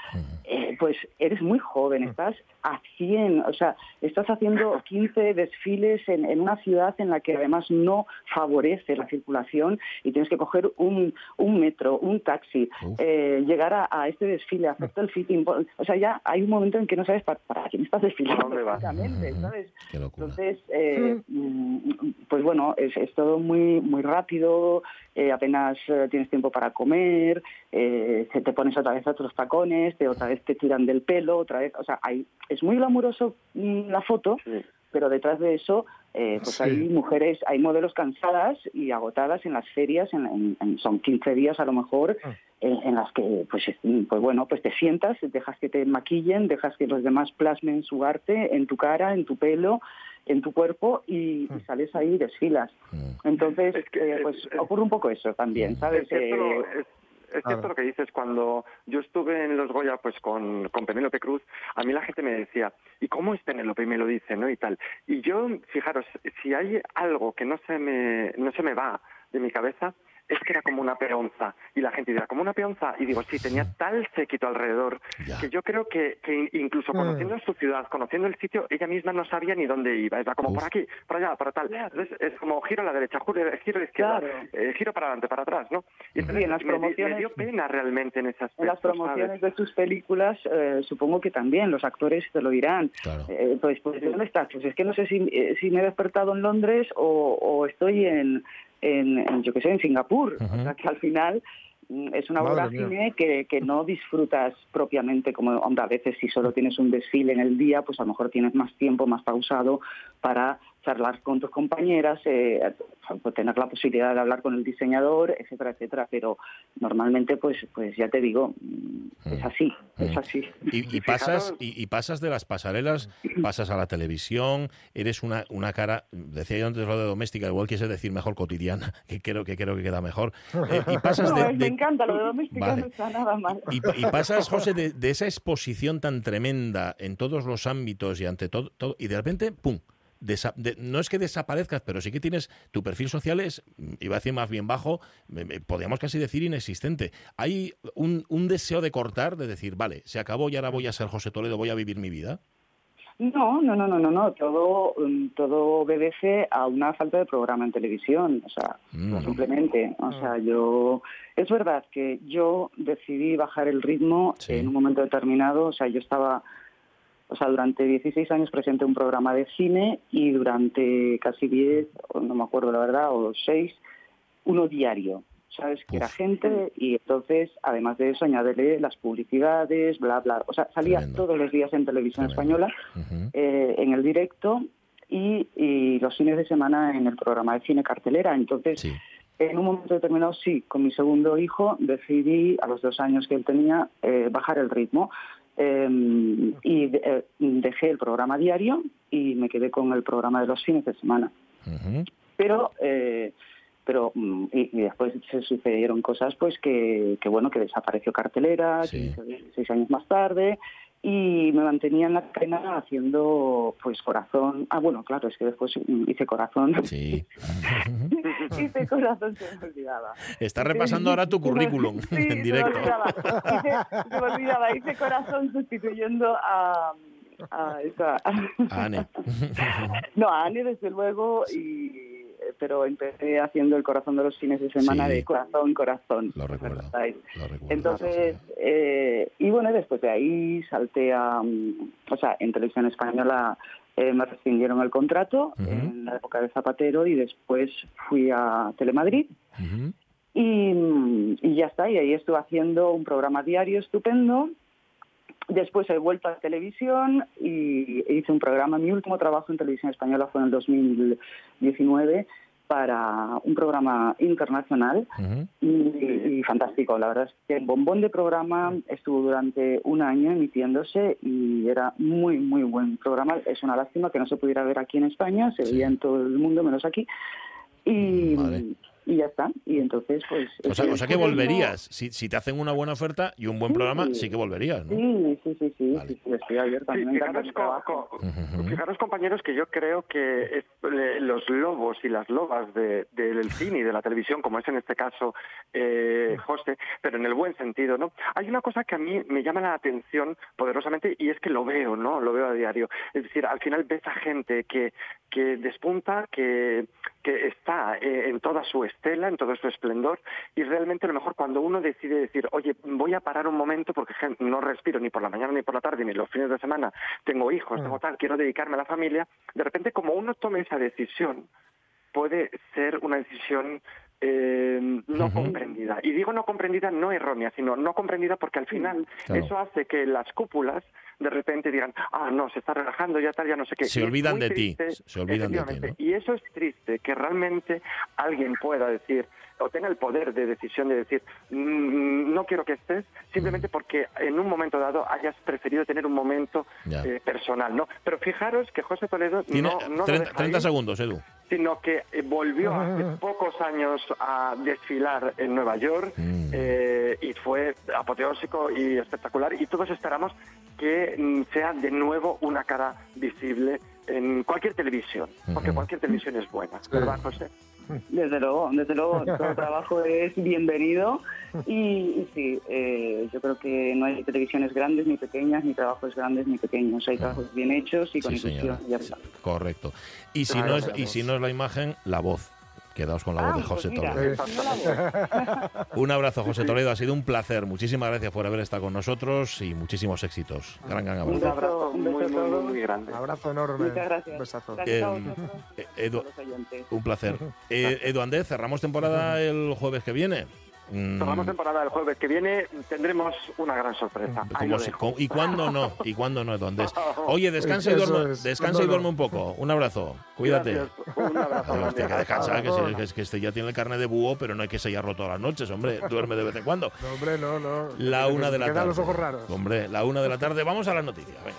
eh, pues eres muy joven, estás a 100, o sea, estás haciendo 15 desfiles en, en una ciudad en la que además no favorece la circulación y tienes que coger un, un metro, un taxi, eh, llegar a, a este desfile, hacerte el fitting, o sea, ya hay un momento en que no sabes para, para quién estás desfilando, prácticamente, ¿sabes? Entonces, eh, mm, pues bueno, es, es todo muy muy rápido, eh, apenas eh, tienes tiempo para comer, eh, se te pones otra vez otros tacones, te, otra vez te tiran del pelo, otra vez, o sea, hay, es muy glamuroso mm, la foto, pero detrás de eso eh, pues Sí. hay mujeres, hay modelos cansadas y agotadas en las ferias, en, en- en- son 15 días a lo mejor, Ah. en, en las que, pues, es- pues bueno, pues te sientas, dejas que te maquillen, dejas que los demás plasmen su arte en tu cara, en tu pelo, en tu cuerpo y, Ah. y sales ahí y desfilas. Entonces, Es que eh, es- pues es- ocurre un poco eso también, ¿sabes? Es cierto, Eh, es, es Claro. cierto lo que dices. Cuando yo estuve en los Goya pues con, con Penélope Cruz, a mí la gente me decía, ¿y cómo es Penélope? Y me lo dice, ¿no? Y tal. Y yo, fijaros, si hay algo que no se me, no se me va de mi cabeza, es que era como una peonza. Y la gente dirá, ¿como una peonza? Y digo, sí, tenía tal séquito alrededor Ya. que yo creo que, que incluso Mm. conociendo su ciudad, conociendo el sitio, ella misma no sabía ni dónde iba. Era como Uf. por aquí, por allá, por tal. Entonces es como giro a la derecha, giro, giro a la izquierda, Claro. eh, giro para adelante, para atrás, ¿no? Y entonces Sí, en las me, di- me promociones- dio pena realmente en aspecto. En las promociones ¿sabes? de sus películas, eh, supongo que también los actores te lo dirán. Claro. Eh, pues, pues, ¿dónde estás? Pues es que no sé si, eh, si me he despertado en Londres o, o estoy en, en, en, yo qué sé, en Singapur. O sea, que al final mm, es una vorágine que, que no disfrutas propiamente como, hombre, a veces si solo tienes un desfile en el día, pues a lo mejor tienes más tiempo, más pausado para charlar con tus compañeras, eh, tener la posibilidad de hablar con el diseñador, etcétera, etcétera. Pero normalmente, pues, pues ya te digo, mm, es así, es Mm. así. Y, pasas y, y pasas de las pasarelas, pasas a la televisión, eres una, una cara, decía yo antes lo de doméstica, igual quise decir mejor cotidiana, que creo que creo que queda mejor. Eh, y pasas No, de, me encanta, lo de doméstica Vale. no está nada mal. y, y pasas, José, de, de esa exposición tan tremenda en todos los ámbitos y ante todo, todo y de repente, ¡pum! Desa- de- no es que desaparezcas, pero sí que tienes tu perfil social es, mm, iba a decir más bien bajo, me- me- podríamos casi decir inexistente. Hay un, un deseo de cortar, de decir, vale, se acabó y ahora voy a ser José Toledo, voy a vivir mi vida. No, no, no, no, no, no. Todo, mm, todo obedece a una falta de programa en televisión. O sea, Mm. simplemente. O sea, yo. Es verdad que yo decidí bajar el ritmo Sí. en un momento determinado. O sea, yo estaba. O sea, durante 16 años presenté un programa de cine y durante casi 10, o no me acuerdo la verdad, o 6, uno diario. ¿Sabes? Que era gente y entonces, además de eso, añádele las publicidades, bla, bla. O sea, salía Tremendo. todos los días en televisión Tremendo. española eh, en el directo y, y los fines de semana en el programa de cine cartelera. Entonces, Sí. en un momento determinado, sí, con mi segundo hijo decidí, a los dos años que él tenía, eh, bajar el ritmo. Eh, y de- eh, dejé el programa diario y me quedé con el programa de los fines de semana. Pero eh, pero mm, y, y después se sucedieron cosas pues que, que bueno que desapareció cartelera Sí. 15, seis años más tarde y me mantenía en la cadena haciendo pues corazón ah bueno claro es que después hice corazón Sí. hice corazón se me olvidaba Estás repasando ahora tu currículum sí, en se me directo. olvidaba. Hice- se me olvidaba hice corazón sustituyendo a a esa A Ane. no, a Anne, desde luego, y, pero empecé haciendo el corazón de los fines de semana Sí. de corazón, corazón. Lo recuerdo. Lo recuerdo. Entonces, eh, y bueno, después de ahí salté a, mm, o sea, en televisión española eh, me rescindieron el contrato en la época de Zapatero y después fui a Telemadrid y, mm, y ya está, y ahí estuve haciendo un programa diario estupendo. Después he vuelto a televisión y hice un programa. Mi último trabajo en televisión española fue en el 2019 para un programa internacional y, y fantástico. La verdad es que el bombón de programa estuvo durante un año emitiéndose y era muy, muy buen programa. Es una lástima que no se pudiera ver aquí en España, se Sí. veía en todo el mundo menos aquí. Y, Vale. Y ya está. Y entonces, pues... O sea, o sea que volverías. Si, si te hacen una buena oferta y un buen Sí. programa, sí que volverías, ¿no? Sí, sí, sí, sí, Vale. sí, sí, estoy abierta. me mi co- fijaros, compañeros, que yo creo que es- le- los lobos y las lobas de- del cine y de la televisión, como es en este caso eh, José, pero en el buen sentido, ¿no? Hay una cosa que a mí me llama la atención poderosamente y es que lo veo, ¿no? Lo veo a diario. Es decir, al final ves a gente que, que despunta, que, que está eh, en toda su estela, en todo su esplendor y realmente a lo mejor cuando uno decide decir, oye, voy a parar un momento porque no respiro ni por la mañana ni por la tarde ni los fines de semana, tengo hijos, tengo tal, quiero dedicarme a la familia, de repente como uno tome esa decisión, puede ser una decisión eh, no comprendida. Y digo no comprendida no errónea, sino no comprendida porque al final Claro. eso hace que las cúpulas de repente digan, ah, no, se está relajando, ya tal, ya no sé qué. Se Y olvidan de ti, se olvidan de ti. Y eso es triste, que realmente alguien pueda decir, o tenga el poder de decisión de decir, "Mm, no quiero que estés, simplemente porque en un momento dado hayas preferido tener un momento eh, personal, ¿no? Pero fijaros que José Toledo Tiene no, no lo 30, deja 30 ahí, segundos, Edu. Sino que eh, volvió hace pocos años a desfilar en Nueva York Mm. eh, y fue apoteósico y espectacular y todos esperamos que mm, sea de nuevo una cara visible en cualquier televisión, porque cualquier televisión es buena, ¿verdad, José? Desde luego, desde luego, todo trabajo es bienvenido y, y sí, eh, yo creo que no hay televisiones grandes ni pequeñas, ni trabajos grandes ni pequeños, hay trabajos bien hechos y con Sí, señora. ya. Correcto. Y si, Claro, no es, y si no es la imagen, la voz. Quedaos con la voz Ah, de José pues mira, Toledo. Un abrazo, José Toledo. Ha sido un placer. Muchísimas gracias por haber estado con nosotros y muchísimos éxitos. Gran, gran Un abrazo. abrazo Un beso muy, muy, grande. Un abrazo enorme. Muchas gracias. Un besazo. Gracias Em, eh, Edu, un placer. Eh, Edu Andés, cerramos temporada el jueves que viene. Mm, Cerramos temporada el jueves que viene, tendremos una gran sorpresa. Si- co- ¿Y cuándo no? ¿Y cuándo no, Edu Andés? Oye, descansa y duerme, es, descansa ¿cuándo y duerme un poco. Un abrazo. Cuídate. Gracias. Un abrazo. Que descansa, que, se- que es- que este ya tiene el carne de búho, pero no hay que sellarlo todas las noches, hombre. Duerme de vez en cuando. No, hombre, no, no. La una de la Quedan tarde. los ojos raros. Hombre, la una de la tarde. Vamos a las noticias. Venga.